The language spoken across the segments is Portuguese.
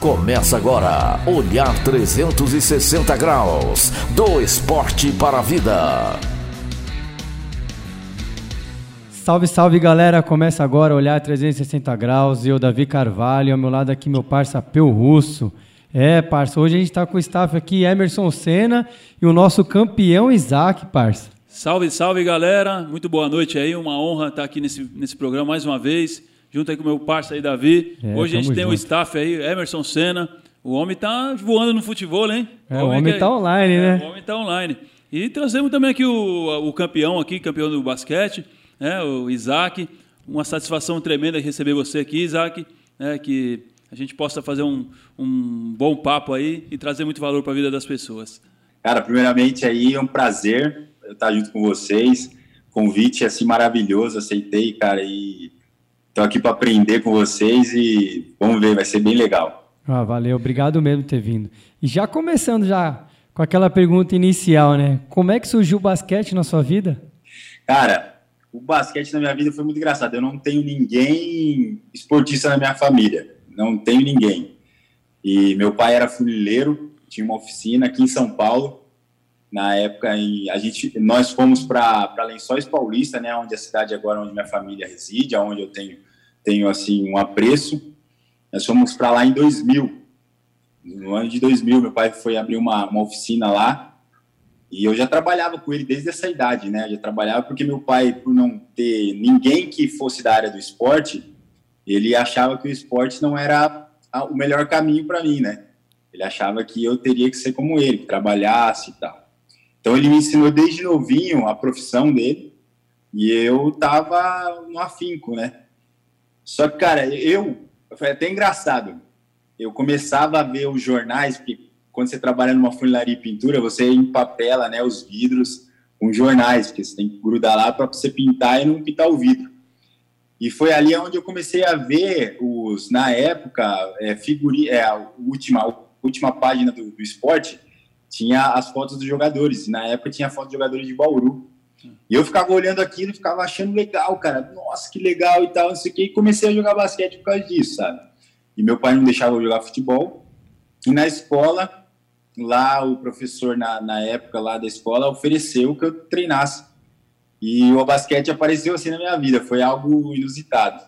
Começa agora, Olhar 360 Graus, do esporte para a vida. Salve, salve galera! Começa agora Olhar 360 Graus e eu, Davi Carvalho, ao meu lado aqui meu parça Peu Russo. É, parça, hoje a gente está com o staff aqui Emerson Senna e o nosso campeão Isaac, parça. Salve, salve galera! Muito boa noite aí, uma honra estar aqui nesse, nesse programa mais uma vez junto aí com o meu parceiro aí, Davi. É, Hoje a gente tem o um staff aí, Emerson Senna. O homem tá voando no futebol, hein? É, o homem, está online, é, né? O homem está online. E trazemos também aqui o, o campeão aqui, campeão do basquete, né? o Isaac. Uma satisfação tremenda receber você aqui, Isaac. Né? Que a gente possa fazer um, um bom papo aí e trazer muito valor para a vida das pessoas. Cara, primeiramente aí é um prazer estar junto com vocês. Convite assim maravilhoso, aceitei, cara, e Estou aqui para aprender com vocês e vamos ver, vai ser bem legal. Ah, valeu, obrigado mesmo por ter vindo. E já começando já com aquela pergunta inicial, né? Como é que surgiu o basquete na sua vida? Cara, o basquete na minha vida foi muito engraçado. Eu não tenho ninguém esportista na minha família, não tenho ninguém. E meu pai era funileiro, tinha uma oficina aqui em São Paulo. Na época, a gente, nós fomos para Lençóis Paulista, né, onde a cidade agora onde minha família reside, onde eu tenho tenho assim um apreço. Nós fomos para lá em 2000. No ano de 2000, meu pai foi abrir uma, uma oficina lá e eu já trabalhava com ele desde essa idade, né? Eu já trabalhava porque meu pai, por não ter ninguém que fosse da área do esporte, ele achava que o esporte não era o melhor caminho para mim, né? Ele achava que eu teria que ser como ele, que trabalhasse e tal. Então ele me ensinou desde novinho a profissão dele e eu tava no afinco, né? Só que, cara, eu, foi até engraçado. Eu começava a ver os jornais, porque quando você trabalha numa funilaria e pintura, você empapela né, os vidros com jornais, porque você tem que grudar lá para você pintar e não pintar o vidro. E foi ali onde eu comecei a ver os, na época, é, figuri, é, a última, última página do, do esporte tinha as fotos dos jogadores. Na época tinha foto de jogadores de Bauru. E eu ficava olhando aquilo e ficava achando legal, cara. Nossa, que legal e tal, não sei o quê. E comecei a jogar basquete por causa disso, sabe? E meu pai não deixava eu jogar futebol. E na escola, lá o professor, na, na época lá da escola, ofereceu que eu treinasse. E o basquete apareceu assim na minha vida. Foi algo inusitado.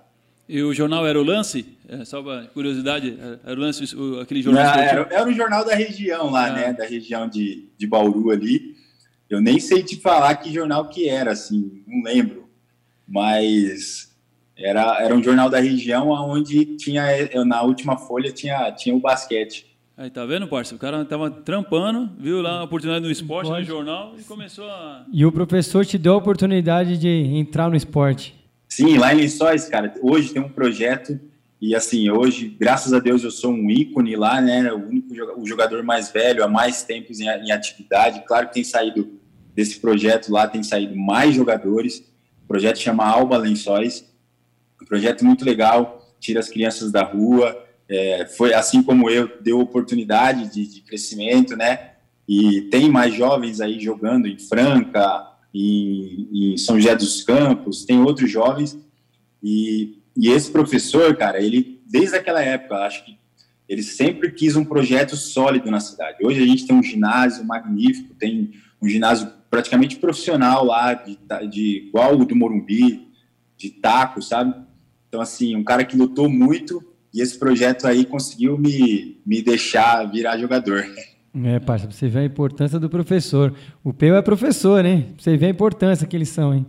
E o jornal era o Lance? É, só uma curiosidade, era o Lance, aquele jornal? Não, era, era o jornal da região lá, ah. né? Da região de, de Bauru ali. Eu nem sei te falar que jornal que era, assim, não lembro. Mas era, era um jornal da região onde tinha, na última folha, tinha, tinha o basquete. Aí, tá vendo, parceiro? O cara tava trampando, viu lá a oportunidade no esporte, no jornal, e começou a... E o professor te deu a oportunidade de entrar no esporte. Sim, lá em Lençóis, cara, hoje tem um projeto e assim, hoje, graças a Deus, eu sou um ícone lá, né? O único o jogador mais velho há mais tempos em, em atividade. Claro que tem saído desse projeto lá, tem saído mais jogadores. O projeto chama Alba Lençóis. Um projeto muito legal, tira as crianças da rua. É, foi assim como eu, deu oportunidade de, de crescimento, né? E tem mais jovens aí jogando em Franca, em, em São José dos Campos, tem outros jovens. E e esse professor, cara, ele, desde aquela época, acho que ele sempre quis um projeto sólido na cidade. Hoje a gente tem um ginásio magnífico, tem um ginásio praticamente profissional lá, de, de igual o do Morumbi, de taco, sabe? Então, assim, um cara que lutou muito e esse projeto aí conseguiu me, me deixar virar jogador. É, parça, você vê a importância do professor. O Peu é professor, hein? Você vê a importância que eles são, hein?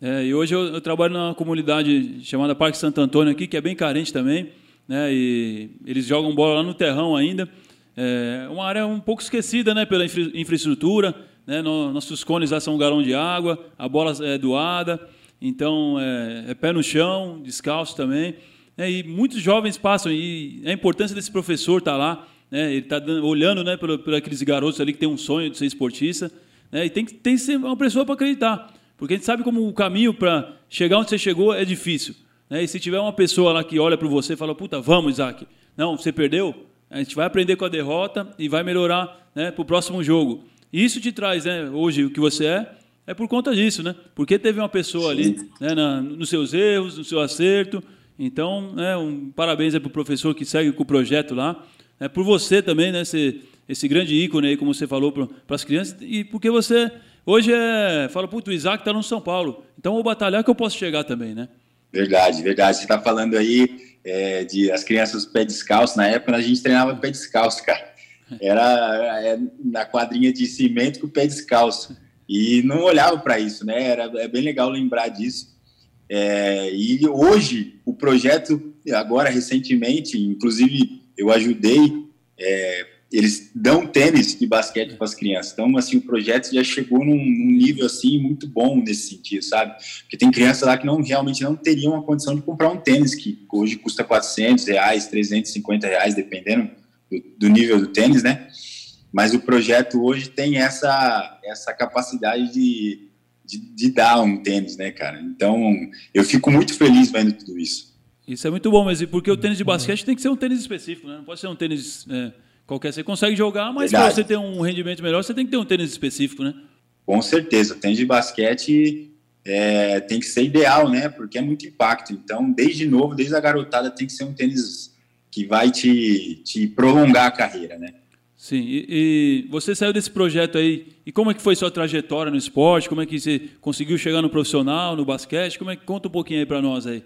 É, e hoje eu, eu, trabalho numa comunidade chamada Parque Santo Antônio aqui, que é bem carente também, né? E eles jogam bola lá no terrão ainda. É uma área um pouco esquecida, né, pela infra infraestrutura, né? No, nossos cones lá são um galão de água, a bola é doada, então é, é pé no chão, descalço também. É, e muitos jovens passam e a importância desse professor estar tá lá, né? Ele está olhando, né, por, por aqueles garotos ali que tem um sonho de ser esportista, né? E tem que tem que ser uma pessoa para acreditar. Porque a gente sabe como o caminho para chegar onde você chegou é difícil. Né? E se tiver uma pessoa lá que olha para você e fala, puta, vamos, Isaac. Não, você perdeu? A gente vai aprender com a derrota e vai melhorar né, para o próximo jogo. E isso te traz, né, hoje, o que você é, é por conta disso, né? Porque teve uma pessoa ali né, na, nos seus erros, no seu acerto. Então, né, um parabéns para o professor que segue com o projeto lá. Né, por você também, né, esse, esse grande ícone aí, como você falou, para as crianças, e porque você hoje é, fala, puto, o Isaac está no São Paulo, então vou batalhar que eu posso chegar também, né? Verdade, verdade. Você está falando aí é, de as crianças pé descalço. Na época a gente treinava pé descalço, cara. Era é, na quadrinha de cimento com o pé descalço. E não olhava para isso, né? Era, é bem legal lembrar disso. É, e hoje, o projeto, agora recentemente, inclusive eu ajudei, é, eles dão tênis de basquete para as crianças. Então, assim, o projeto já chegou num, num, nível, assim, muito bom nesse sentido, sabe? Porque tem crianças lá que não realmente não teriam a condição de comprar um tênis, que hoje custa 400 reais, 350 reais, dependendo do, do nível do tênis, né? Mas o projeto hoje tem essa, essa capacidade de, de, de, dar um tênis, né, cara? Então, eu fico muito feliz vendo tudo isso. Isso é muito bom, mas porque o tênis de basquete tem que ser um tênis específico, né? Não pode ser um tênis é, qualquer. Você consegue jogar, mas para você ter um rendimento melhor, você tem que ter um tênis específico, né? Com certeza. O tênis de basquete é, tem que ser ideal, né? Porque é muito impacto. Então, desde novo, desde a garotada, tem que ser um tênis que vai te, te prolongar a carreira, né? Sim, e, e, você saiu desse projeto aí, e como é que foi sua trajetória no esporte? Como é que você conseguiu chegar no profissional, no basquete? Como é que conta um pouquinho aí para nós aí?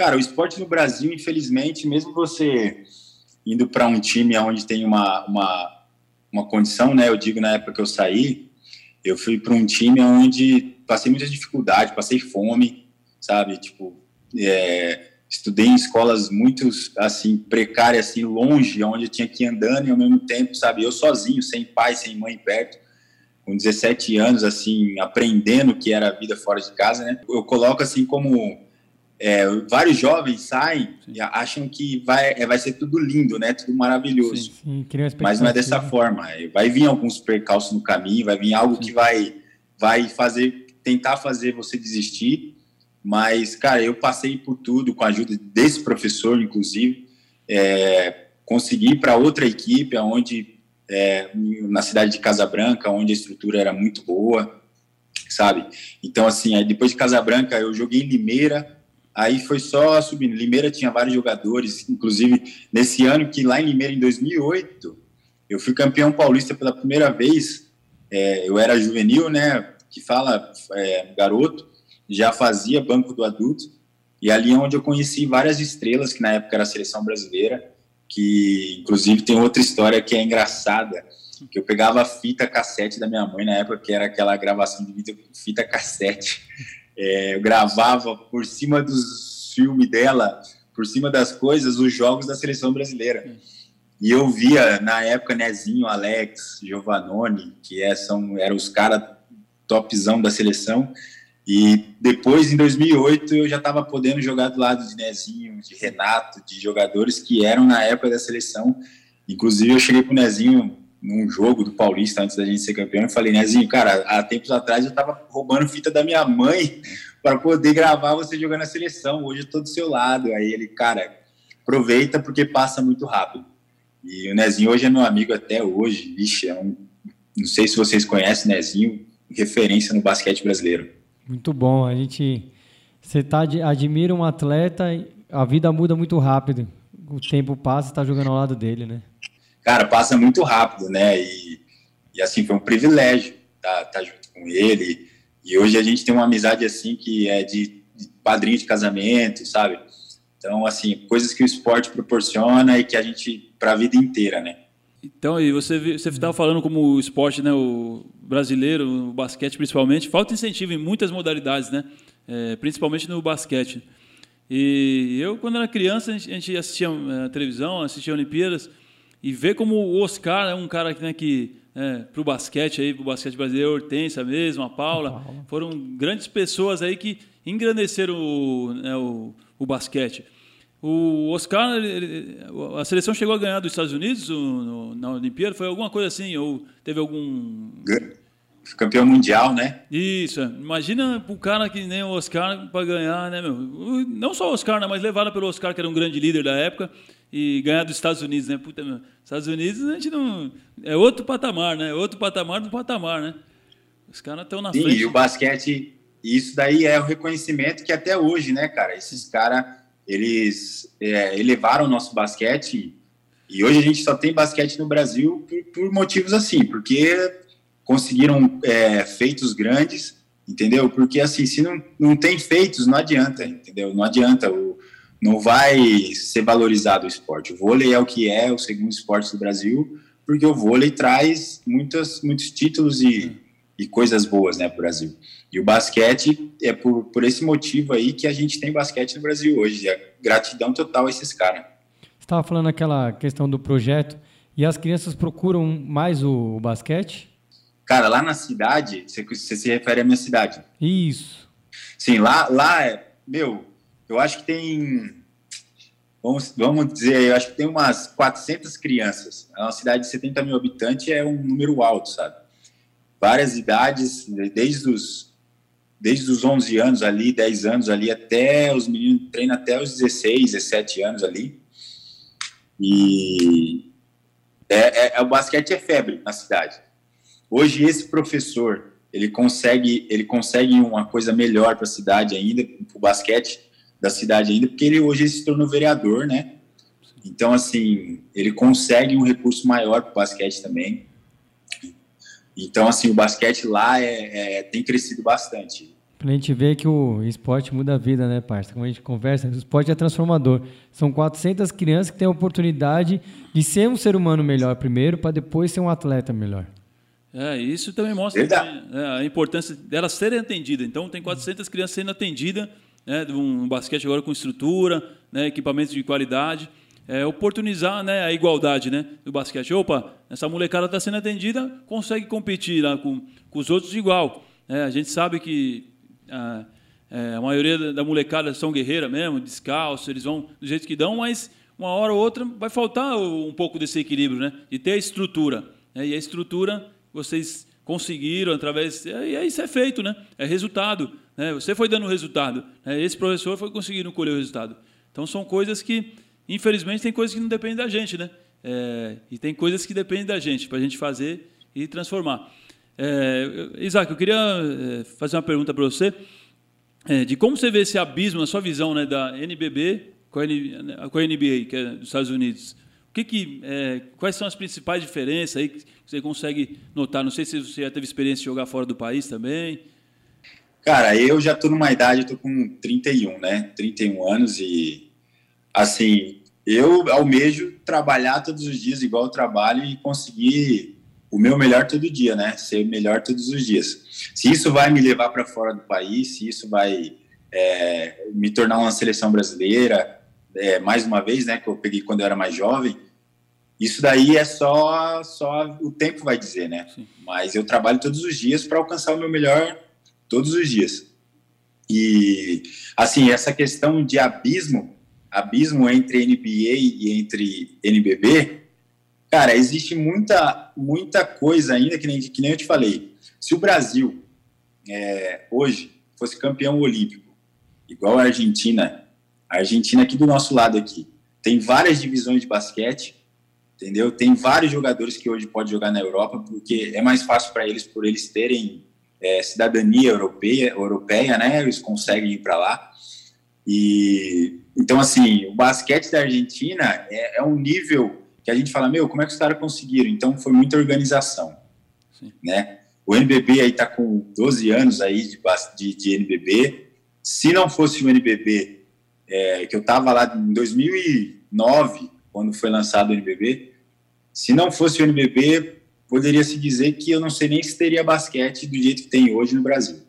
Cara, o esporte no Brasil, infelizmente, mesmo você indo para um time onde tem uma, uma, uma condição, né? Eu digo na época que eu saí, eu fui para um time onde passei muita dificuldade, passei fome, sabe? Tipo, é, estudei em escolas muito assim precárias assim longe onde eu tinha que ir andando e ao mesmo tempo sabe eu sozinho sem pai sem mãe perto com 17 anos assim aprendendo que era a vida fora de casa né eu coloco assim como é, vários jovens saem sim. e acham que vai é, vai ser tudo lindo né tudo maravilhoso sim, sim, mas não é dessa forma é, vai vir alguns percalços no caminho vai vir algo que vai vai fazer tentar fazer você desistir mas, cara, eu passei por tudo com a ajuda desse professor, inclusive. É, consegui para outra equipe, onde é, na cidade de Casabranca, onde a estrutura era muito boa, sabe? Então, assim, depois de Casabranca, eu joguei em Limeira, aí foi só subindo. Limeira tinha vários jogadores, inclusive nesse ano que lá em Limeira, em 2008, eu fui campeão paulista pela primeira vez. É, eu era juvenil, né? Que fala é, garoto já fazia banco do adulto, e ali é onde eu conheci várias estrelas, que na época era a seleção brasileira, que inclusive tem outra história que é engraçada, que eu pegava a fita cassete da minha mãe na época, que era aquela gravação de fita cassete. É, eu gravava por cima dos filmes dela, por cima das coisas, os jogos da seleção brasileira. E eu via, na época, Nezinho, Alex, Giovanoni, que é, são, eram os caras topzão da seleção, e depois, em 2008, eu já estava podendo jogar do lado de Nezinho, de Renato, de jogadores que eram na época da seleção. Inclusive, eu cheguei com o Nezinho num jogo do Paulista antes da gente ser campeão e falei: Nezinho, cara, há tempos atrás eu estava roubando fita da minha mãe para poder gravar você jogando na seleção. Hoje eu estou do seu lado. Aí ele, cara, aproveita porque passa muito rápido. E o Nezinho hoje é meu amigo até hoje. Vixe, é um, não sei se vocês conhecem Nezinho, referência no basquete brasileiro. Muito bom. A gente. Você tá, admira um atleta, a vida muda muito rápido. O tempo passa está jogando ao lado dele, né? Cara, passa muito rápido, né? E, e assim, foi um privilégio estar tá, tá junto com ele. E hoje a gente tem uma amizade assim que é de, de padrinho de casamento, sabe? Então, assim, coisas que o esporte proporciona e que a gente, para a vida inteira, né? Então, e você você estava falando como o esporte, né, o brasileiro, o basquete principalmente, falta incentivo em muitas modalidades, né, é, principalmente no basquete. E eu, quando era criança, a gente assistia a é, televisão, assistia Olimpíadas, e ver como o Oscar é um cara né, que, é, para o basquete, aí, para o basquete brasileiro, a Hortência mesmo, a Paula, a Paula, foram grandes pessoas aí que engrandeceram o, né, o, o basquete. O Oscar, ele, a seleção chegou a ganhar dos Estados Unidos no, na Olimpíada? Foi alguma coisa assim? Ou teve algum. Campeão mundial, né? Isso. É. Imagina o cara que nem o Oscar para ganhar, né, meu? Não só o Oscar, né, mas levado pelo Oscar, que era um grande líder da época, e ganhar dos Estados Unidos, né? Puta, meu. Estados Unidos a gente não. É outro patamar, né? Outro patamar do patamar, né? Os caras estão na Sim, frente. E o basquete, isso daí é o reconhecimento que até hoje, né, cara? Esses caras eles é, elevaram o nosso basquete E hoje a gente só tem basquete no Brasil por, por motivos assim, porque conseguiram é, feitos grandes, entendeu? Porque assim, se não, não tem feitos, não adianta, entendeu? Não adianta, o, não vai ser valorizado o esporte. O vôlei é o que é, o segundo esporte do Brasil, porque o vôlei traz muitas, muitos títulos e, e coisas boas né, para o Brasil. E o basquete é por, por esse motivo aí que a gente tem basquete no Brasil hoje. É gratidão total a esses caras. Você estava falando aquela questão do projeto e as crianças procuram mais o, o basquete? Cara, lá na cidade, você, você, se refere à minha cidade? Isso. Sim, lá, lá é, meu, eu acho que tem, vamos, vamos dizer, eu acho que tem umas 400 crianças. É uma cidade de 70 mil habitantes é um número alto, sabe? Várias idades, desde os desde os 11 anos ali, 10 anos ali, até os meninos treinam até os 16, 17 anos ali. E é, é, é, o basquete é febre na cidade. Hoje esse professor, ele consegue, ele consegue uma coisa melhor para a cidade ainda, para o basquete da cidade ainda, porque ele hoje se tornou vereador, né? Então, assim, ele consegue um recurso maior para o basquete também. Então, assim, o basquete lá é, é, tem crescido bastante. Pra gente ver que o esporte muda a vida, né, parça? Como a gente conversa, o esporte é transformador. São 400 crianças que têm a oportunidade de ser um ser humano melhor primeiro, para depois ser um atleta melhor. É, isso também mostra também, é, a importância delas serem atendidas. Então, tem 400 crianças sendo atendidas, né, um basquete agora com estrutura, né, equipamentos de qualidade é, oportunizar né, a igualdade né, do basquete. Opa, essa molecada está sendo atendida, consegue competir lá com, com os outros igual. É, a gente sabe que a, é, a maioria da molecada são guerreira mesmo, descalço, eles vão do jeito que dão, mas uma hora ou outra vai faltar um pouco desse equilíbrio, né, ter a estrutura. Né, e a estrutura vocês conseguiram através. E isso é feito, né? É resultado. Né? Você foi dando resultado. Né? Esse professor foi conseguindo colher o resultado. Então são coisas que Infelizmente, tem coisas que não dependem da gente, né? É, e tem coisas que dependem da gente, para a gente fazer e transformar. É, Isaac, eu queria é, fazer uma pergunta para você, é, de como você vê esse abismo, na sua visão, né, da NBB a, com a NBA, que é dos Estados Unidos. O que que, é, quais são as principais diferenças aí que você consegue notar? Não sei se você já teve experiência de jogar fora do país também. Cara, eu já estou numa idade, estou com 31, né? 31 anos e, assim, eu almejo trabalhar todos os dias igual eu trabalho e conseguir o meu melhor todo dia, né? Ser melhor todos os dias. Se isso vai me levar para fora do país, se isso vai é, me tornar uma seleção brasileira, é, mais uma vez, né? Que eu peguei quando eu era mais jovem. Isso daí é só só o tempo vai dizer, né? Sim. Mas eu trabalho todos os dias para alcançar o meu melhor todos os dias. E assim essa questão de abismo abismo entre NBA e entre NBB, cara, existe muita, muita coisa ainda, que nem, que nem eu te falei. Se o Brasil é, hoje fosse campeão olímpico, igual a Argentina, a Argentina aqui do nosso lado aqui, tem várias divisões de basquete, entendeu? Tem vários jogadores que hoje podem jogar na Europa, porque é mais fácil para eles, por eles terem é, cidadania europeia, europeia, né? Eles conseguem ir para lá. E então, assim, o basquete da Argentina é, é, um nível que a gente fala, meu, como é que os caras conseguiram? Então, foi muita organização, Sim. né? O NBB aí tá com 12 anos aí de, de, de NBB. Se não fosse o NBB, é, que eu tava lá em 2009, quando foi lançado o NBB, se não fosse o NBB, poderia se dizer que eu não sei nem se teria basquete do jeito que tem hoje no Brasil.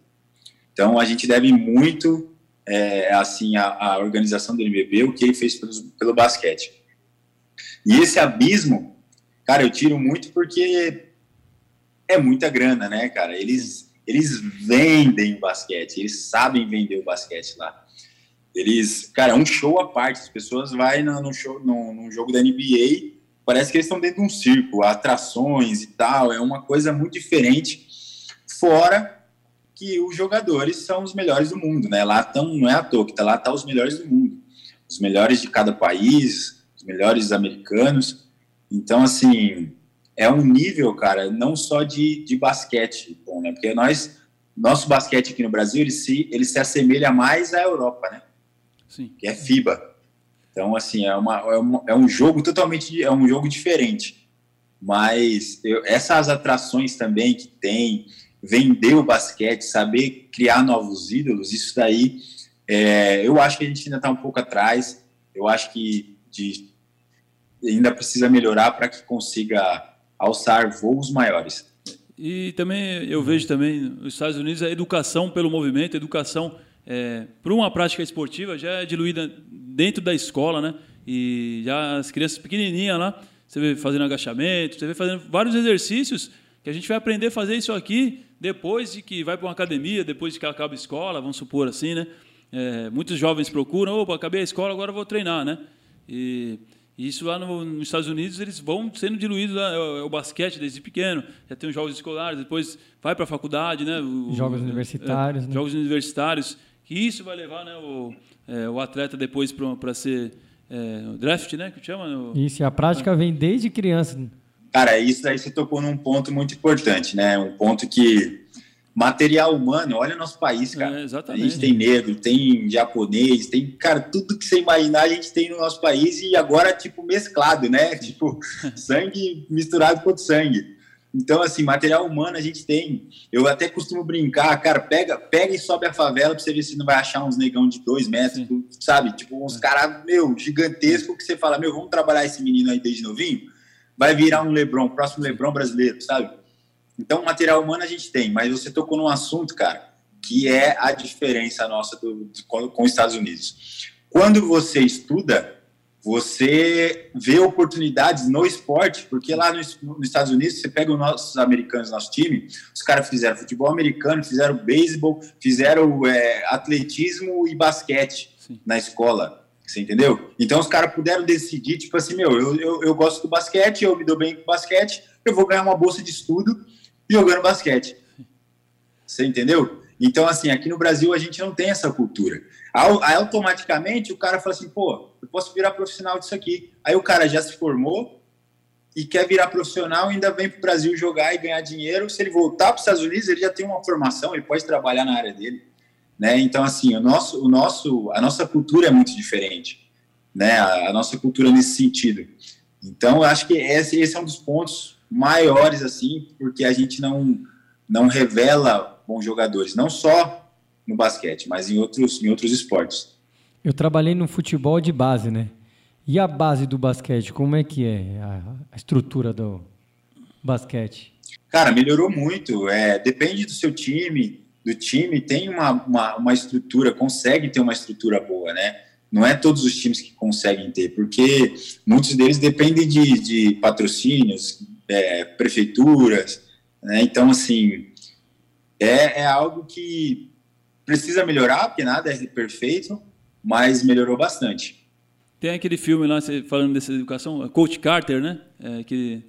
Então, a gente deve muito é, assim a, a, organização do NBB, o que ele fez pelo, pelo basquete. E esse abismo, cara, eu tiro muito porque é muita grana, né, cara? Eles, eles vendem o basquete, eles sabem vender o basquete lá. Eles, cara, é um show à parte. As pessoas vão no, show, no, num jogo da NBA, parece que eles estão dentro de um circo, atrações e tal. É uma coisa muito diferente. Fora que os jogadores são os melhores do mundo, né? Lá estão, não é à toa que tá lá, tá os melhores do mundo, os melhores de cada país, os melhores americanos. Então, assim, é um nível, cara, não só de, de basquete, bom, né? Porque nós, nosso basquete aqui no Brasil, ele se, ele se assemelha mais à Europa, né? Sim. Que é FIBA. Então, assim, é, uma, é, uma, é um jogo totalmente, é um jogo diferente. Mas eu, essas atrações também que tem, vender o basquete, saber criar novos ídolos, isso daí, é, eu acho que a gente ainda está um pouco atrás. Eu acho que de, ainda precisa melhorar para que consiga alçar voos maiores. E também eu vejo também nos Estados Unidos a educação pelo movimento, a educação é, para uma prática esportiva já é diluída dentro da escola, né? E já as crianças pequenininhas lá, você vê fazendo agachamento, você vê fazendo vários exercícios que a gente vai aprender a fazer isso aqui depois de que vai para uma academia, depois de que acaba a escola, vamos supor assim, né? É, muitos jovens procuram, opa, acabei a escola, agora vou treinar, né? E isso lá no, nos Estados Unidos eles vão sendo diluídos lá, é, é o basquete desde pequeno, já tem os jogos escolares, depois vai para a faculdade, né? O, jogos universitários, é, né? Jogos universitários, que isso vai levar, né, o, é, o atleta depois para ser é, o draft, né, que chama? Isso, e a prática vem desde criança. Cara, isso aí você tocou num ponto muito importante, né? Um ponto que material humano, olha o nosso país, cara. É, a gente tem negro, tem japonês, tem, cara, tudo que você imaginar a gente tem no nosso país e agora, tipo, mesclado, né? Tipo, sangue misturado com sangue. Então, assim, material humano a gente tem. Eu até costumo brincar, cara, pega, pega e sobe a favela pra você ver se não vai achar uns negão de dois metros, Sim. sabe? Tipo, uns é. caras, meu, gigantesco que você fala, meu, vamos trabalhar esse menino aí desde novinho? Vai virar um Lebron, próximo Lebron brasileiro, sabe? Então, material humano a gente tem, mas você tocou num assunto, cara, que é a diferença nossa do, do, com os Estados Unidos. Quando você estuda, você vê oportunidades no esporte, porque lá nos, nos Estados Unidos, você pega os nossos americanos, nosso time, os caras fizeram futebol americano, fizeram beisebol, fizeram é, atletismo e basquete Sim. na escola. Você entendeu? Então os caras puderam decidir, tipo assim, meu, eu, eu, eu gosto do basquete, eu me dou bem com basquete, eu vou ganhar uma bolsa de estudo jogando basquete. Você entendeu? Então, assim, aqui no Brasil a gente não tem essa cultura. Automaticamente o cara fala assim, pô, eu posso virar profissional disso aqui. Aí o cara já se formou e quer virar profissional, ainda vem para o Brasil jogar e ganhar dinheiro. Se ele voltar para os Estados Unidos, ele já tem uma formação, ele pode trabalhar na área dele. Né? Então, assim, o nosso, o nosso, a nossa cultura é muito diferente. Né? A, a nossa cultura nesse sentido. Então, eu acho que esse, esse é um dos pontos maiores, assim, porque a gente não, não revela bons jogadores, não só no basquete, mas em outros, em outros esportes. Eu trabalhei no futebol de base, né? E a base do basquete, como é que é a, estrutura do basquete? Cara, melhorou muito. É, depende do seu time, do time tem uma, uma, uma estrutura, consegue ter uma estrutura boa, né? Não é todos os times que conseguem ter, porque muitos deles dependem de, de patrocínios, é, prefeituras. Né? Então, assim, é, é algo que precisa melhorar, porque nada é perfeito, mas melhorou bastante. Tem aquele filme lá, falando dessa educação, Coach Carter, né? É, que,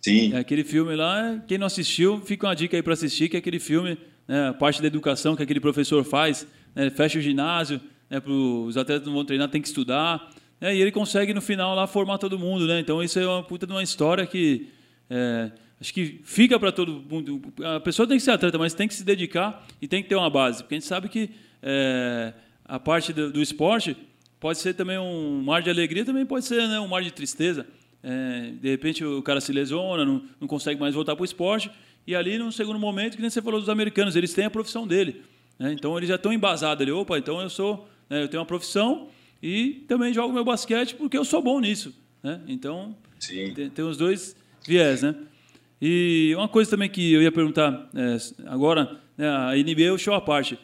Sim. É aquele filme lá, quem não assistiu, fica uma dica aí para assistir, que é aquele filme, né, a parte da educação que aquele professor faz, né, fecha o ginásio, né, para os atletas não vão treinar, tem que estudar, né, e ele consegue no final lá formar todo mundo, né? Então isso é uma puta de uma história que é, acho que fica para todo mundo. A pessoa tem que ser atleta, mas tem que se dedicar e tem que ter uma base. Porque a gente sabe que é, a parte do, do, esporte pode ser também um mar de alegria, também pode ser né, um mar de tristeza. É, de repente o cara se lesiona, não, não consegue mais voltar para o esporte. E ali, num segundo momento, que nem você falou dos americanos, eles têm a profissão dele. Né? Então, eles já estão embasados ali. Opa, então eu sou, né, eu tenho uma profissão e também jogo meu basquete porque eu sou bom nisso. Né? Então, tem, tem os dois viés, né? E uma coisa também que eu ia perguntar é, agora, né, a NBA é o show à parte,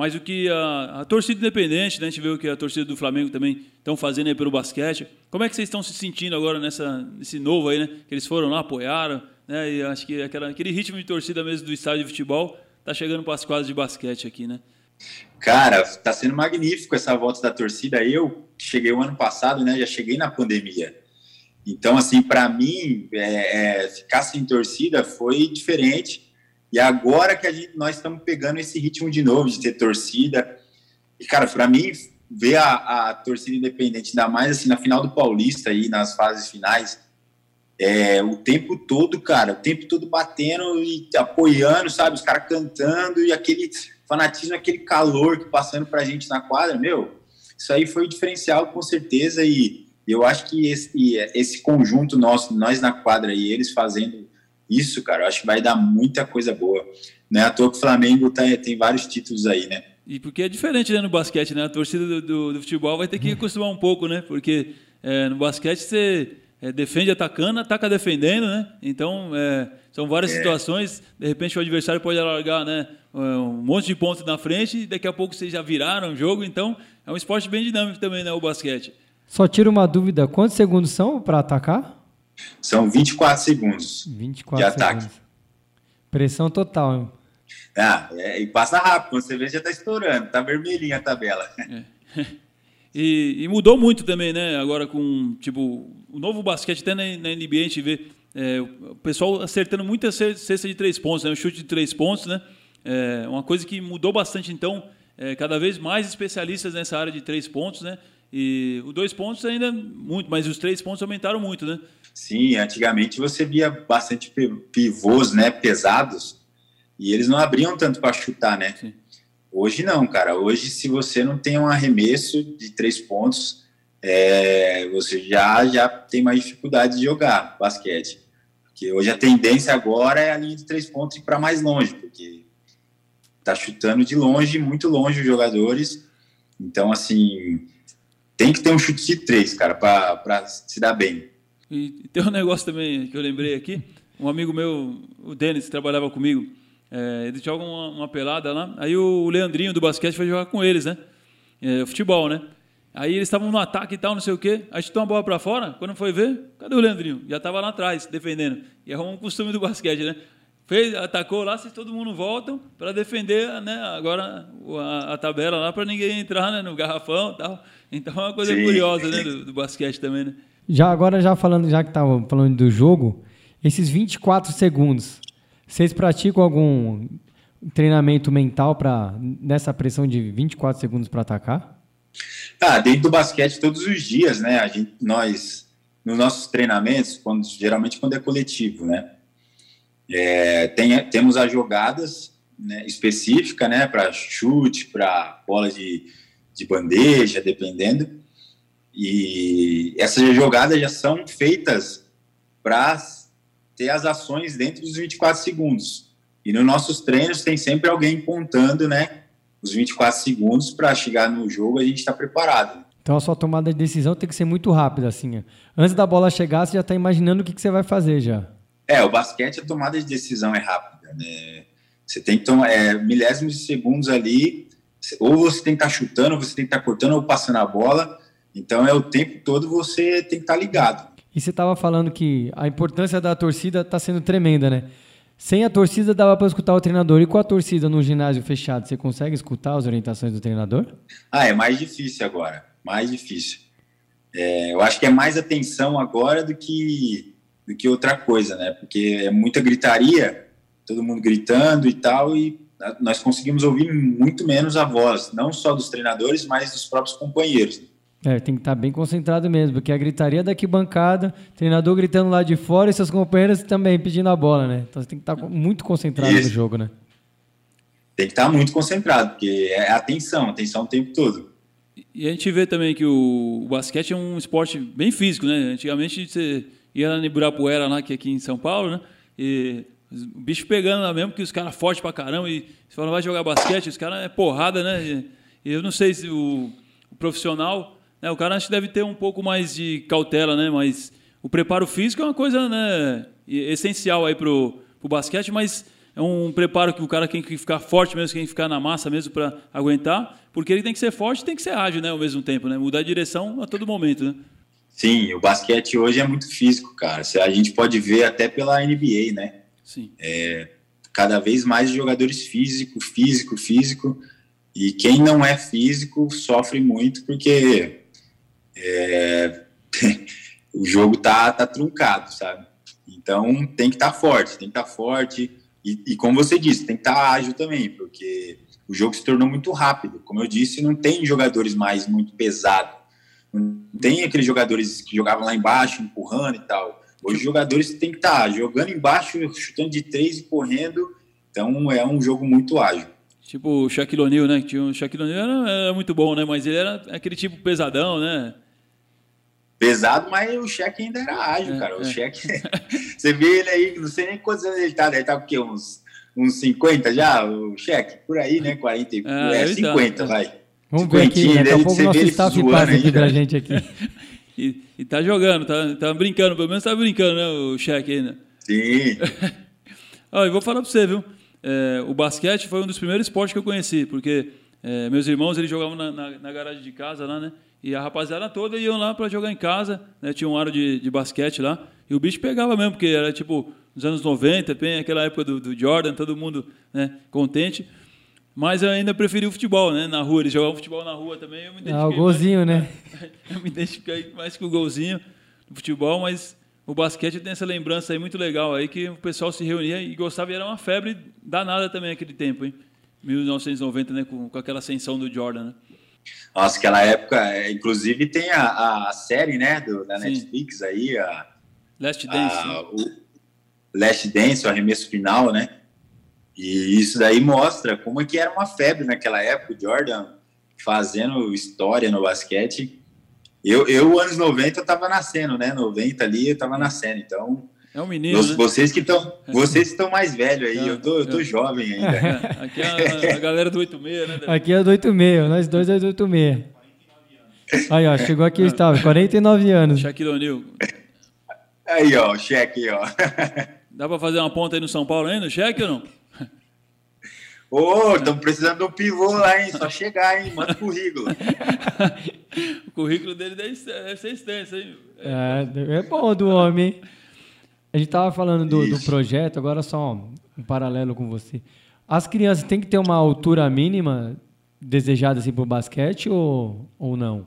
mas o que a, a, torcida independente, né, a gente vê o que a torcida do Flamengo também estão fazendo aí pelo basquete. Como é que vocês estão se sentindo agora nessa, nesse novo aí, né? Que eles foram lá, apoiaram, né? E acho que aquela, aquele ritmo de torcida mesmo do estádio de futebol está chegando para as quadras de basquete aqui, né? Cara, está sendo magnífico essa volta da torcida. Eu cheguei o ano passado, né? Já cheguei na pandemia. Então, assim, para mim, é, é, ficar sem torcida foi diferente. E agora que a gente, nós estamos pegando esse ritmo de novo, de ter torcida. E, cara, para mim, ver a, a, torcida independente, ainda mais assim, na final do Paulista, aí, nas fases finais, é, o tempo todo, cara, o tempo todo batendo e apoiando, sabe? Os caras cantando e aquele fanatismo, aquele calor que passando pra gente na quadra, meu, isso aí foi o diferencial com certeza e eu acho que esse, esse conjunto nosso, nós na quadra e eles fazendo isso, cara, eu acho que vai dar muita coisa boa. Não é à toa que o Flamengo tá, tem vários títulos aí, né? E porque é diferente né, no basquete, né? A torcida do, do, do futebol vai ter que acostumar um pouco, né? Porque é, no basquete você é, defende atacando, ataca defendendo, né? Então, é, são várias é. situações. De repente, o adversário pode alargar né, um monte de pontos na frente e daqui a pouco vocês já viraram o jogo. Então, é um esporte bem dinâmico também, né? O basquete. Só tira uma dúvida: quantos segundos são para atacar? São 24 segundos 24 de ataque. Segundos. Pressão total. Hein? Ah, é, e passa rápido. Quando você vê, já está estourando. Está vermelhinha a tabela. É. E, e, mudou muito também, né? Agora com, tipo, o novo basquete, até na, na NBA a gente vê é, o pessoal acertando muita cesta de três pontos, né? O chute de três pontos, né? É uma coisa que mudou bastante, então, é, cada vez mais especialistas nessa área de três pontos, né? E os dois pontos ainda muito, mas os três pontos aumentaram muito, né? Sim, antigamente você via bastante pivôs, né, pesados, e eles não abriam tanto para chutar, né? Sim. Hoje não, cara. Hoje, se você não tem um arremesso de três pontos, é, você já, já tem mais dificuldade de jogar basquete. Porque hoje a tendência agora é a linha de três pontos ir para mais longe, porque tá chutando de longe, muito longe os jogadores. Então, assim, tem que ter um chute de três, cara, para se dar bem. E tem um negócio também que eu lembrei aqui. Um amigo meu, o Denis, trabalhava comigo, é, eles jogam uma, uma, pelada lá. Aí o Leandrinho do basquete foi jogar com eles, né? É, futebol, né? Aí eles estavam no ataque e tal, não sei o quê. Aí chutou uma bola para fora. Quando foi ver, cadê o Leandrinho? Já estava lá atrás, defendendo. E é um costume do basquete, né? Fez, atacou lá, se todo mundo voltam para defender, né? Agora a, a tabela lá para ninguém entrar né, no garrafão, tal. Então é uma coisa Sim. curiosa, né, do, do, basquete também, né? Já agora já falando, já que estava falando do jogo, esses 24 segundos, vocês praticam algum treinamento mental para nessa pressão de 24 segundos para atacar? Ah, dentro do basquete todos os dias, né? A gente, nós nos nossos treinamentos, quando geralmente quando é coletivo, né? É, tem, temos as jogadas né, né? Para chute, para bola de, de bandeja, dependendo. E essas jogadas já são feitas para ter as ações dentro dos 24 segundos. E nos nossos treinos tem sempre alguém contando, né, os 24 segundos para chegar no jogo a gente está preparado. Então a sua tomada de decisão tem que ser muito rápida, assim. Antes da bola chegar, você já está imaginando o que, que, você vai fazer já. É, o basquete a tomada de decisão é rápida, né? Você tem que tomar é, milésimos de segundos ali, ou você tem que estar tá chutando, ou você tem que estar tá cortando ou passando a bola. Então é o tempo todo você tem que estar tá ligado. E você estava falando que a importância da torcida está sendo tremenda, né? Sem a torcida dava para escutar o treinador. E com a torcida no ginásio fechado, você consegue escutar as orientações do treinador? Ah, é mais difícil agora. Mais difícil. É, eu acho que é mais atenção agora do que, do que outra coisa, né? Porque é muita gritaria, todo mundo gritando e tal, e nós conseguimos ouvir muito menos a voz, não só dos treinadores, mas dos próprios companheiros. É, tem que estar tá bem concentrado mesmo, porque a gritaria daqui bancada, treinador gritando lá de fora e seus companheiros também pedindo a bola, né? Então você tem que estar tá muito concentrado Isso. no jogo, né? Tem que estar tá muito concentrado, porque é atenção, atenção o tempo todo. E a gente vê também que o, o basquete é um esporte bem físico, né? Antigamente você ia lá no Ibirapuera, lá, que é aqui em São Paulo, né? E o bicho pegando lá mesmo, que os caras fortes pra caramba, e você fala, vai jogar basquete, os caras é porrada, né? E eu não sei se o, o profissional né, o cara acho que deve ter um pouco mais de cautela, né? Mas o preparo físico é uma coisa né, essencial aí pro, pro basquete, mas é um preparo que o cara tem que ficar forte mesmo, tem que ficar na massa mesmo para aguentar, porque ele tem que ser forte e tem que ser ágil, né, ao mesmo tempo, né? Mudar de direção a todo momento, né? Sim, o basquete hoje é muito físico, cara. A gente pode ver até pela NBA, né? Sim. É, cada vez mais jogadores físico, físico, físico. E quem não é físico sofre muito porque é, o jogo tá, tá truncado, sabe? Então tem que estar tá forte, tem que estar tá forte. E, e, como você disse, tem que estar tá ágil também, porque o jogo se tornou muito rápido. Como eu disse, não tem jogadores mais muito pesados. Não tem aqueles jogadores que jogavam lá embaixo, empurrando e tal. Hoje os jogadores têm que estar tá jogando embaixo, chutando de três e correndo. Então é um jogo muito ágil. Tipo o Shaquille O'Neal, né? Tinha o Shaquille O'Neal era, era, muito bom, né? Mas ele era aquele tipo pesadão, né? Pesado, mas o Shaq ainda era ágil, é, cara. O é. Shaq, você vê ele aí, não sei nem quantos anos ele tá, ele tá com o quê? Uns, uns 50 já? O Shaq, por aí, né? 40, ah, é, 50, tá. vai. Vamos ver aqui, daqui a pouco o nosso staff passa aqui pra gente aqui. e, e tá jogando, tá, tá brincando, pelo menos tá brincando, né, o Shaq ainda. Sim. Ó, eu vou falar para você, viu? É, o basquete foi um dos primeiros esportes que eu conheci, porque é, meus irmãos eles jogavam na, na, na, garagem de casa lá, né? E a rapaziada toda iam lá para jogar em casa, né? Tinha um aro de, de basquete lá. E o bicho pegava mesmo, porque era tipo nos anos 90, bem aquela época do, do Jordan, todo mundo né, contente. Mas eu ainda preferi o futebol, né? Na rua, eles jogavam futebol na rua também. Eu me ah, o golzinho, mais, né? eu me identifiquei mais com o golzinho do futebol, mas o basquete tem essa lembrança aí muito legal aí que o pessoal se reunia e gostava e era uma febre danada também aquele tempo, hein? 1990, né, com, com aquela ascensão do Jordan, né? Nossa, aquela época, é, inclusive tem a, a série, né, do, da Sim. Netflix aí, a Last Dance, a, o Last Dance, o arremesso final, né? E isso daí mostra como é que era uma febre naquela época, o Jordan fazendo história no basquete eu, eu anos 90, eu tava nascendo, né? 90 ali, eu tava nascendo. Então, é um menino. né? Vocês que estão é. vocês estão mais velhos aí, é, eu, tô, eu tô é. jovem ainda. Aqui é a, a, galera do 86, né? Aqui é do 86, nós dois é do 86. Aí, ó, chegou aqui, estava, 49 anos. Shaquille O'Neal. Aí, ó, o cheque, ó. Dá para fazer uma ponta aí no São Paulo ainda, no cheque ou não? Ô, oh, estamos precisando de um pivô lá, hein? Só chegar, hein? Manda o currículo. o currículo dele deve ser extenso, hein? É, é bom do homem. A gente estava falando do, do, projeto, agora só um paralelo com você. As crianças têm que ter uma altura mínima desejada assim, para o basquete ou, ou não?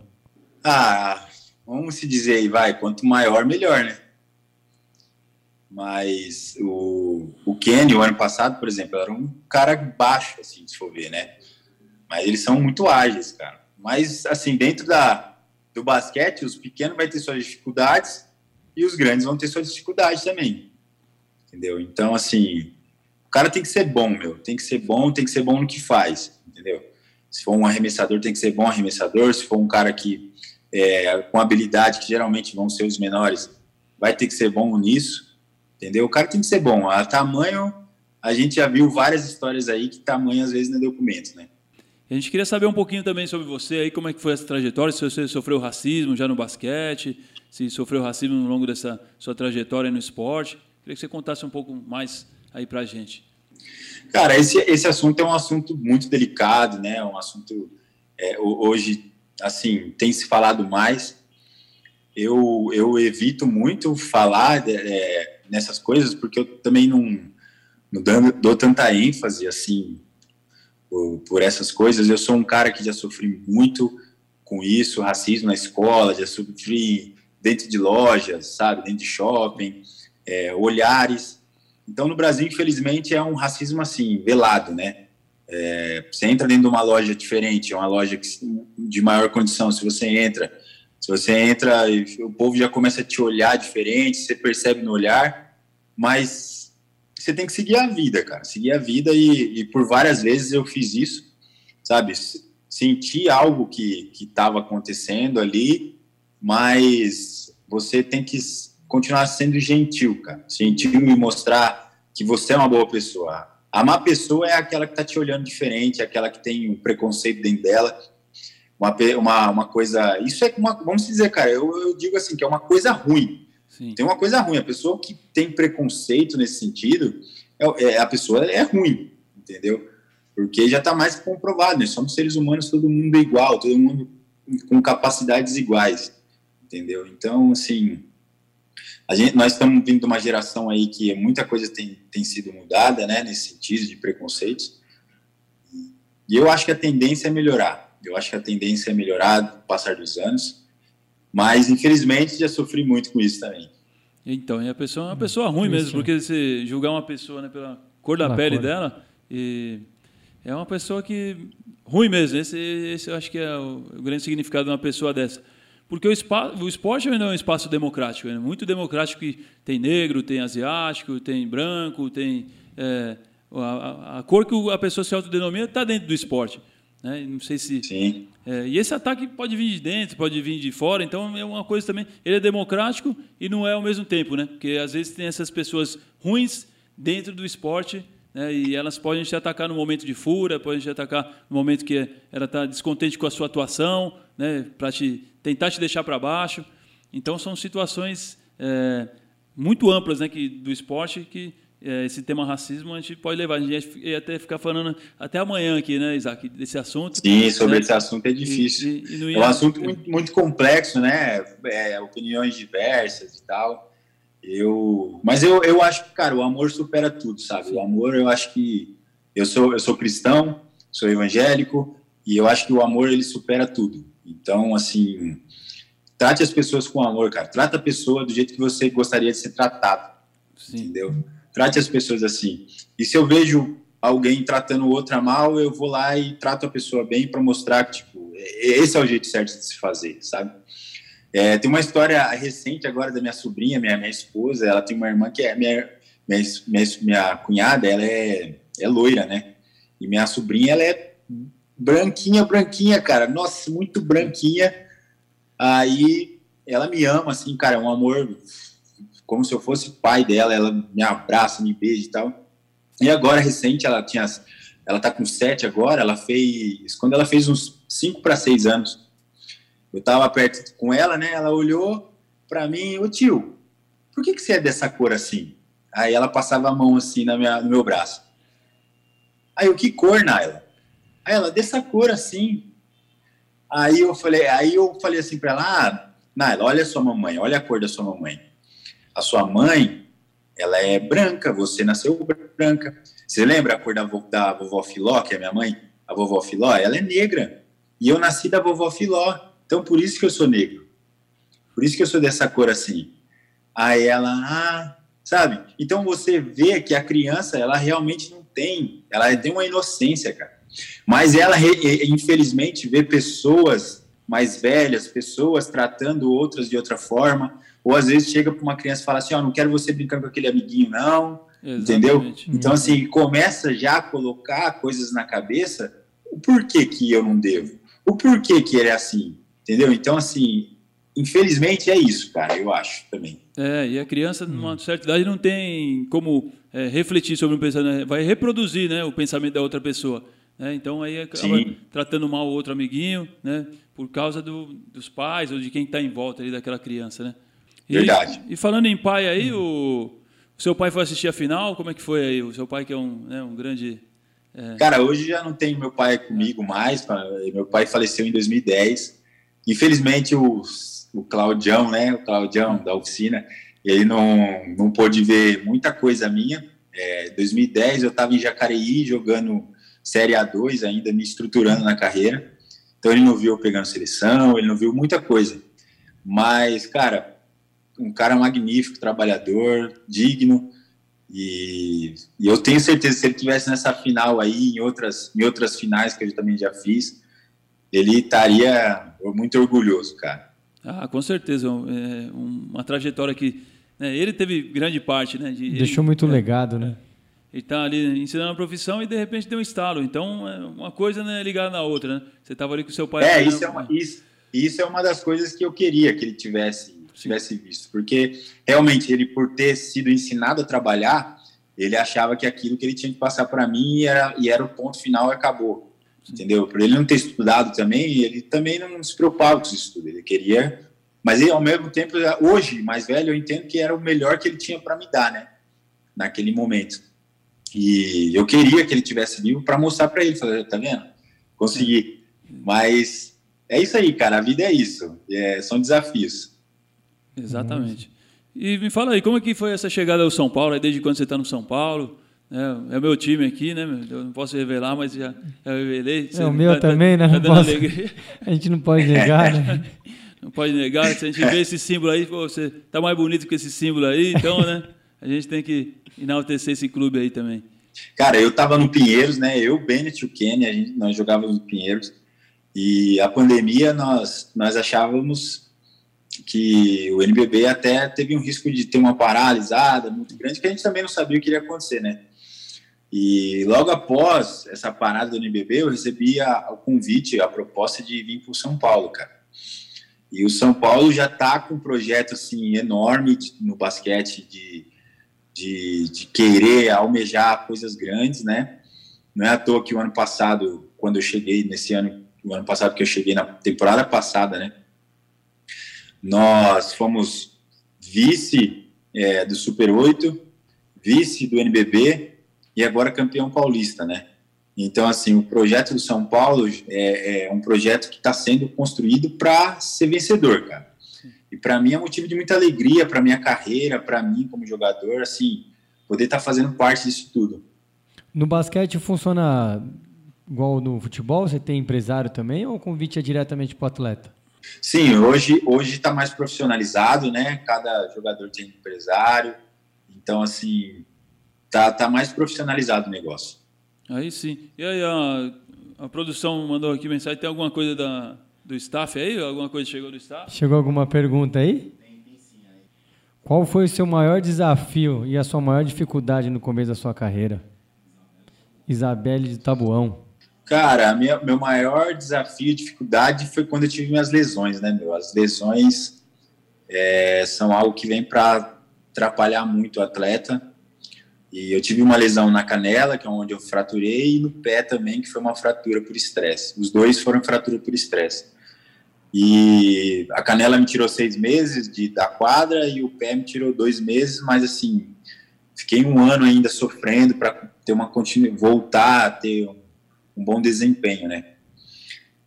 Ah, vamos se dizer aí, vai. Quanto maior, melhor, né? Mas o, o Kenny, o ano passado, por exemplo, era um cara baixo, assim, se for ver, né? Mas eles são muito ágeis, cara. Mas, assim, dentro da, do basquete, os pequenos vão ter suas dificuldades e os grandes vão ter suas dificuldades também. Entendeu? Então, assim, o cara tem que ser bom, meu. Tem que ser bom, tem que ser bom no que faz, entendeu? Se for um arremessador, tem que ser bom arremessador. Se for um cara que, é, com habilidade, que geralmente vão ser os menores, vai ter que ser bom nisso entendeu? O cara tem que ser bom. A tamanho, a gente já viu várias histórias aí que tamanho às vezes não é documento, né? A gente queria saber um pouquinho também sobre você aí, como é que foi essa trajetória, se você sofreu racismo já no basquete, se sofreu racismo ao longo dessa sua trajetória no esporte. Queria que você contasse um pouco mais aí pra gente. Cara, esse, esse assunto é um assunto muito delicado, né? Um assunto é, hoje, assim, tem se falado mais. Eu, eu evito muito falar é, nessas coisas, porque eu também não, não dou, dou tanta ênfase assim por, por, essas coisas. Eu sou um cara que já sofri muito com isso, racismo na escola, já sofri dentro de lojas, sabe, dentro de shopping, é, olhares. Então, no Brasil, infelizmente, é um racismo assim, velado, né? É, você entra dentro de uma loja diferente, é uma loja de maior condição. Se você entra, se você entra, o povo já começa a te olhar diferente, você percebe no olhar mas você tem que seguir a vida, cara. Seguir a vida e, e por várias vezes eu fiz isso, sabe? Senti algo que estava acontecendo ali, mas você tem que continuar sendo gentil, cara. Gentil e mostrar que você é uma boa pessoa. A má pessoa é aquela que está te olhando diferente, aquela que tem um preconceito dentro dela. Uma, uma, uma coisa. Isso é uma. Vamos dizer, cara, eu, eu digo assim, que é uma coisa ruim Sim. Tem uma coisa ruim, a pessoa que tem preconceito nesse sentido, é, é a pessoa é ruim, entendeu? Porque já está mais comprovado, nós somos seres humanos, todo mundo é igual, todo mundo com capacidades iguais, entendeu? Então, assim, a gente, nós estamos vindo de uma geração aí que muita coisa tem, tem sido mudada, né, nesse sentido de preconceitos, e eu acho que a tendência é melhorar, eu acho que a tendência é melhorar com o passar dos anos, mas, infelizmente, já sofri muito com isso também. Então, e a pessoa é uma pessoa ruim mesmo, porque você julgar uma pessoa né, pela cor da pele cor. dela, e é uma pessoa que. ruim mesmo. Esse, esse eu acho que é o, o grande significado de uma pessoa dessa. Porque o, espaço, o esporte ainda é um espaço democrático, é muito democrático que tem negro, tem asiático, tem branco, tem. É, a, a, cor que a pessoa se autodenomina está dentro do esporte. Né? Não sei se. Sim. É, e esse ataque pode vir de dentro, pode vir de fora, então é uma coisa também. Ele é democrático e não é ao mesmo tempo, né? Porque às vezes tem essas pessoas ruins dentro do esporte né, e elas podem te atacar no momento de fura, podem te atacar no momento que ela está descontente com a sua atuação, né, para te, tentar te deixar para baixo. Então, são situações é, muito amplas né, que, do esporte que esse tema racismo a gente pode levar. A gente ia até ficar falando até amanhã aqui, né, Isaac, desse assunto. Sim, sobre né? esse assunto é difícil. E, e, e ia... É um assunto muito, muito complexo, né? É, opiniões diversas e tal. Eu, mas eu, eu acho que, cara, o amor supera tudo, sabe? O amor, eu acho que eu sou eu sou cristão, sou evangélico e eu acho que o amor ele supera tudo. Então, assim, trate as pessoas com amor, cara. Trata a pessoa do jeito que você gostaria de ser tratado. Sim. Entendeu? Trate as pessoas assim. E se eu vejo alguém tratando outra mal, eu vou lá e trato a pessoa bem para mostrar que, tipo, esse é o jeito certo de se fazer, sabe? É, tem uma história recente agora da minha sobrinha, minha, minha esposa, ela tem uma irmã que é minha, minha, minha, minha cunhada, ela é, é loira, né? E minha sobrinha, ela é branquinha, branquinha, cara. Nossa, muito branquinha. Aí ela me ama, assim, cara, é um amor como se eu fosse pai dela. Ela me abraça, me beija e tal. E agora, recente, ela tinha. Ela tá com sete agora. Ela fez. Quando ela fez uns cinco para seis anos, eu estava perto com ela, né? Ela olhou para mim, o tio, por que, que você é dessa cor assim? Aí ela passava a mão assim na minha, no meu braço. Aí eu, que cor, Naila? Aí ela, dessa cor assim. Aí eu falei, aí eu falei assim para ela, ah, Naila, olha a sua mamãe, olha a cor da sua mamãe. A sua mãe, ela é branca, você nasceu branca. Você lembra a cor da, da vovó Filó, que é minha mãe? A vovó Filó, ela é negra. E eu nasci da vovó Filó. Então, por isso que eu sou negro. Por isso que eu sou dessa cor assim. Aí ela, ah, sabe? Então você vê que a criança, ela realmente não tem, ela tem uma inocência, cara. Mas ela, infelizmente, vê pessoas mais velhas, pessoas tratando outras de outra forma, ou às vezes chega para uma criança e fala assim, ó, oh, não quero você brincando com aquele amiguinho, não, Exatamente. entendeu? Então, assim, começa já a colocar coisas na cabeça, o porquê que eu não devo, o porquê que ele é assim, Entendeu? Então, assim, infelizmente é isso, cara, eu acho também. É, e a criança, numa certa idade, não tem como é, refletir sobre um pensamento, vai reproduzir né, o pensamento da outra pessoa. Né? Então, aí acaba Sim. tratando mal o outro amiguinho, né, por causa do, dos pais ou de quem está em volta ali daquela criança. Né? E, Verdade. E falando em pai aí, o, o, seu pai foi assistir a final, como é que foi aí? O seu pai que é um, né, um grande... É... Cara, hoje já não tem meu pai comigo mais, meu pai faleceu em 2010, Infelizmente, o, o Claudião, né, o Claudião da oficina, ele não, não pôde ver muita coisa minha. É, 2010 eu estava em Jacareí jogando Série A2 ainda, me estruturando na carreira. Então ele não viu eu pegando seleção, ele não viu muita coisa. Mas, cara, um cara magnífico, trabalhador, digno. E, e eu tenho certeza que se ele tivesse nessa final aí, em outras, em outras finais que eu também já fiz, ele estaria muito orgulhoso, cara. Ah, com certeza. É uma trajetória que né, ele teve grande parte, né? De, Deixou ele, muito é, legado, né? Ele está ali ensinando a profissão e de repente deu um estalo. Então, é uma coisa né, ligada na outra, né? Você estava ali com seu pai. É, isso é, uma, isso, isso é uma das coisas que eu queria que ele tivesse, tivesse visto. Porque, realmente, ele, por ter sido ensinado a trabalhar, ele achava que aquilo que ele tinha que passar para mim era, e era o ponto final e acabou entendeu? Por ele não ter estudado também, ele também não se preocupava com os estudos, ele queria, mas ele, ao mesmo tempo, hoje, mais velho, eu entendo que era o melhor que ele tinha para me dar, né? Naquele momento. E eu queria que ele tivesse vivo para mostrar para ele, falar, tá vendo? Consegui. Mas é isso aí, cara, a vida é isso, é, são desafios. Exatamente. E me fala aí, como é que foi essa chegada ao São Paulo, desde quando você está no São Paulo? É, é o meu time aqui, né? Eu não posso revelar, mas já, já revelei. É o meu tá, também, tá, né? Tá posso, a gente não pode negar, né? Não pode negar. Se a gente vê esse símbolo aí, pô, você tá mais bonito que esse símbolo aí, então, né? A gente tem que enaltecer esse clube aí também. Cara, eu tava no Pinheiros, né? Eu, Bennett e o Kenny, a gente, nós jogávamos no Pinheiros. E a pandemia, nós, nós achávamos que o NBB até teve um risco de ter uma paralisada muito grande, que a gente também não sabia o que iria acontecer, né? E logo após essa parada do NBB, eu recebi a, o convite, a proposta de vir para o São Paulo, cara. E o São Paulo já está com um projeto assim enorme no basquete de, de, de, querer almejar coisas grandes, né? Não é à toa que o ano passado, quando eu cheguei nesse ano, o ano passado que eu cheguei na temporada passada, né? Nós fomos vice é, do Super 8, vice do NBB e agora campeão paulista, né? Então, assim, o projeto do São Paulo é, é um projeto que está sendo construído para ser vencedor, cara. E para mim é motivo de muita alegria para minha carreira, para mim como jogador, assim, poder estar tá fazendo parte disso tudo. No basquete funciona igual no futebol? Você tem empresário também ou o convite é diretamente para o atleta? Sim, hoje hoje está mais profissionalizado, né? Cada jogador tem empresário, então assim tá tá mais profissionalizado o negócio. Aí sim. E aí, a, a produção mandou aqui mensagem. Tem alguma coisa da, do staff aí? Alguma coisa chegou do staff? Chegou alguma pergunta aí? Qual foi o seu maior desafio e a sua maior dificuldade no começo da sua carreira? Isabelle de Tabuão. Cara, minha, meu maior desafio dificuldade foi quando eu tive minhas lesões, né, meu? As lesões é, são algo que vem para atrapalhar muito o atleta. E eu tive uma lesão na canela, que é onde eu fraturei, e no pé também, que foi uma fratura por estresse. Os dois foram fratura por estresse. E a canela me tirou seis meses de, da quadra e o pé me tirou dois meses, mas assim, fiquei um ano ainda sofrendo para ter uma continuidade, voltar a ter um, bom desempenho, né?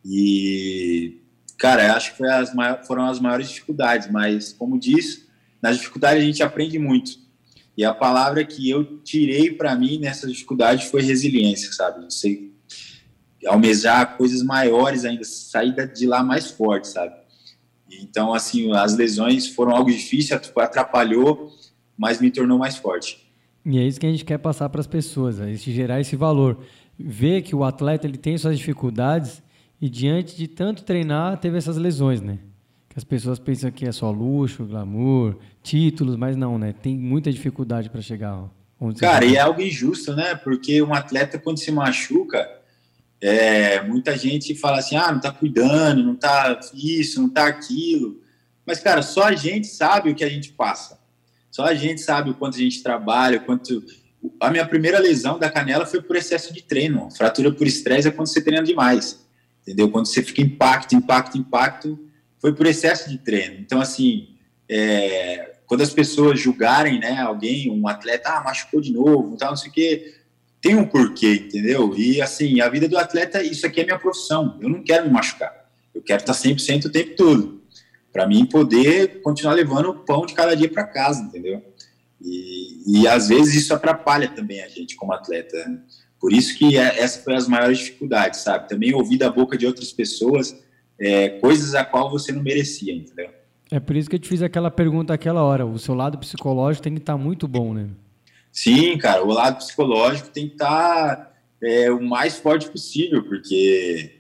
E, cara, acho que as maiores, foram as maiores dificuldades, mas como disse, nas dificuldades a gente aprende muito e a palavra que eu tirei para mim nessa dificuldade foi resiliência, sabe? Você almejar coisas maiores ainda, sair de lá mais forte, sabe? Então, assim, as lesões foram algo difícil, atrapalhou, mas me tornou mais forte. E é isso que a gente quer passar para as pessoas, é gerar esse valor. Ver que o atleta ele tem suas dificuldades e diante de tanto treinar, teve essas lesões, né? que as pessoas pensam que é só luxo, glamour, títulos, mas não, né? Tem muita dificuldade para chegar onde Cara, e é algo injusto, né? Porque um atleta, quando se machuca, é, muita gente fala assim: ah, não tá cuidando, não tá isso, não tá aquilo. Mas, cara, só a gente sabe o que a gente passa. Só a gente sabe o quanto a gente trabalha, o quanto. A minha primeira lesão da canela foi por excesso de treino. Fratura por estresse é quando você treina demais. Entendeu? Quando você fica impacto, impacto, impacto, foi por excesso de treino. Então, assim, é, quando as pessoas julgarem, né, alguém, um atleta, ah, machucou de novo, tal, não sei o quê, tem um porquê, entendeu? E, assim, a vida do atleta, isso aqui é minha profissão. Eu não quero me machucar. Eu quero estar 100% o tempo todo. Para mim poder continuar levando o pão de cada dia para casa, entendeu? E, e, às vezes isso atrapalha também a gente como atleta. Por isso que é, essa foi as maiores dificuldades, sabe? Também ouvir da boca de outras pessoas é, coisas a qual você não merecia, entendeu? É por isso que eu te fiz aquela pergunta aquela hora. O seu lado psicológico tem que estar tá muito bom, né? Sim, cara, o lado psicológico tem que estar tá, é, o mais forte possível, porque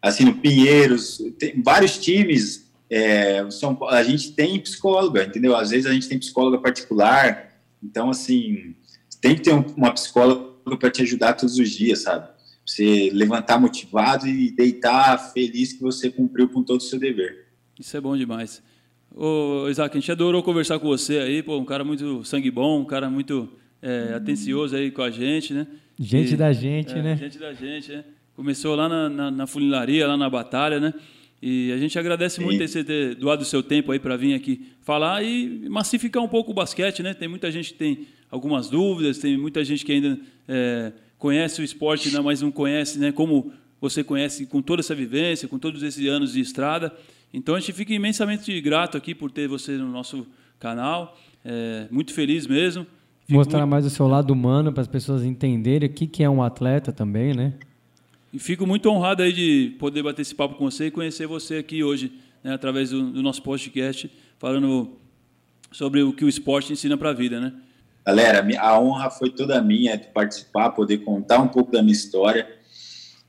assim, no Pinheiros, tem vários times, é, São, a gente tem psicóloga, entendeu? Às vezes a gente tem psicóloga particular, então assim, tem que ter uma psicóloga para te ajudar todos os dias, sabe? você levantar motivado e deitar feliz que você cumpriu com todo o seu dever. Isso é bom demais. Ô, Isaac, a gente adorou conversar com você aí, pô, um cara muito sangue bom, um cara muito é, atencioso aí com a gente, né? Gente e, da gente, é, né? Gente da gente, né? Começou lá na, na, na, funilaria, lá na batalha, né? E a gente agradece Sim. muito você ter doado o seu tempo aí para vir aqui falar e massificar um pouco o basquete, né? Tem muita gente que tem algumas dúvidas, tem muita gente que ainda é, conhece o esporte, né, mas não conhece né, como você conhece com toda essa vivência, com todos esses anos de estrada. Então a gente fica imensamente grato aqui por ter você no nosso canal. É, muito feliz mesmo. Fico Mostrar muito... mais o seu lado humano para as pessoas entenderem o que, que é um atleta também, né? E fico muito honrado aí de poder bater esse papo com você e conhecer você aqui hoje, né, através do, do nosso podcast, falando sobre o que o esporte ensina para a vida, né? Galera, a honra foi toda minha de participar, poder contar um pouco da minha história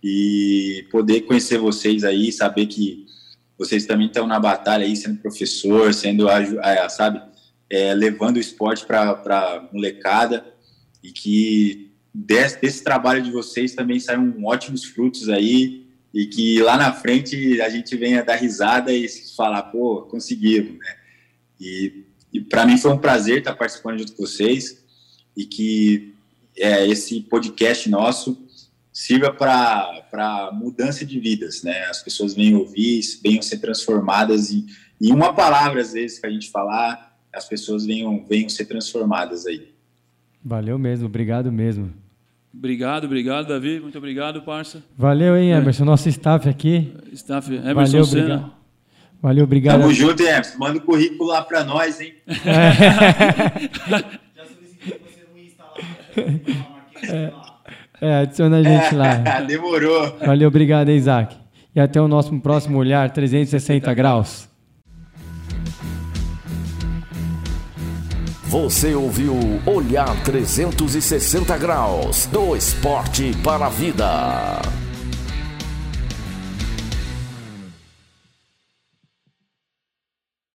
e poder conhecer vocês aí, saber que vocês também estão na batalha aí, sendo professor, sendo, sabe, é, levando o esporte para a molecada e que desse, desse trabalho de vocês também saiam ótimos frutos aí e que lá na frente a gente venha dar risada e falar, pô, conseguimos, né? E, e para mim foi um prazer estar participando junto com vocês e que é, esse podcast nosso sirva para mudança de vidas, né? As pessoas venham ouvir, venham ser transformadas e, e uma palavra às vezes que a gente falar, as pessoas venham, venham ser transformadas aí. Valeu mesmo, obrigado mesmo. Obrigado, obrigado, Davi. Muito obrigado, parça. Valeu, hein, é. Emerson, nosso staff aqui. Staff Emerson Valeu, Senna. obrigado. Valeu, obrigado. Tamo junto, Emerson. Manda o currículo lá para nós, hein? É. É, é, adiciona a gente lá. Demorou. Valeu, obrigado, Isaac. E até o nosso próximo olhar 360 graus. Você ouviu Olhar 360 Graus do Esporte para a Vida.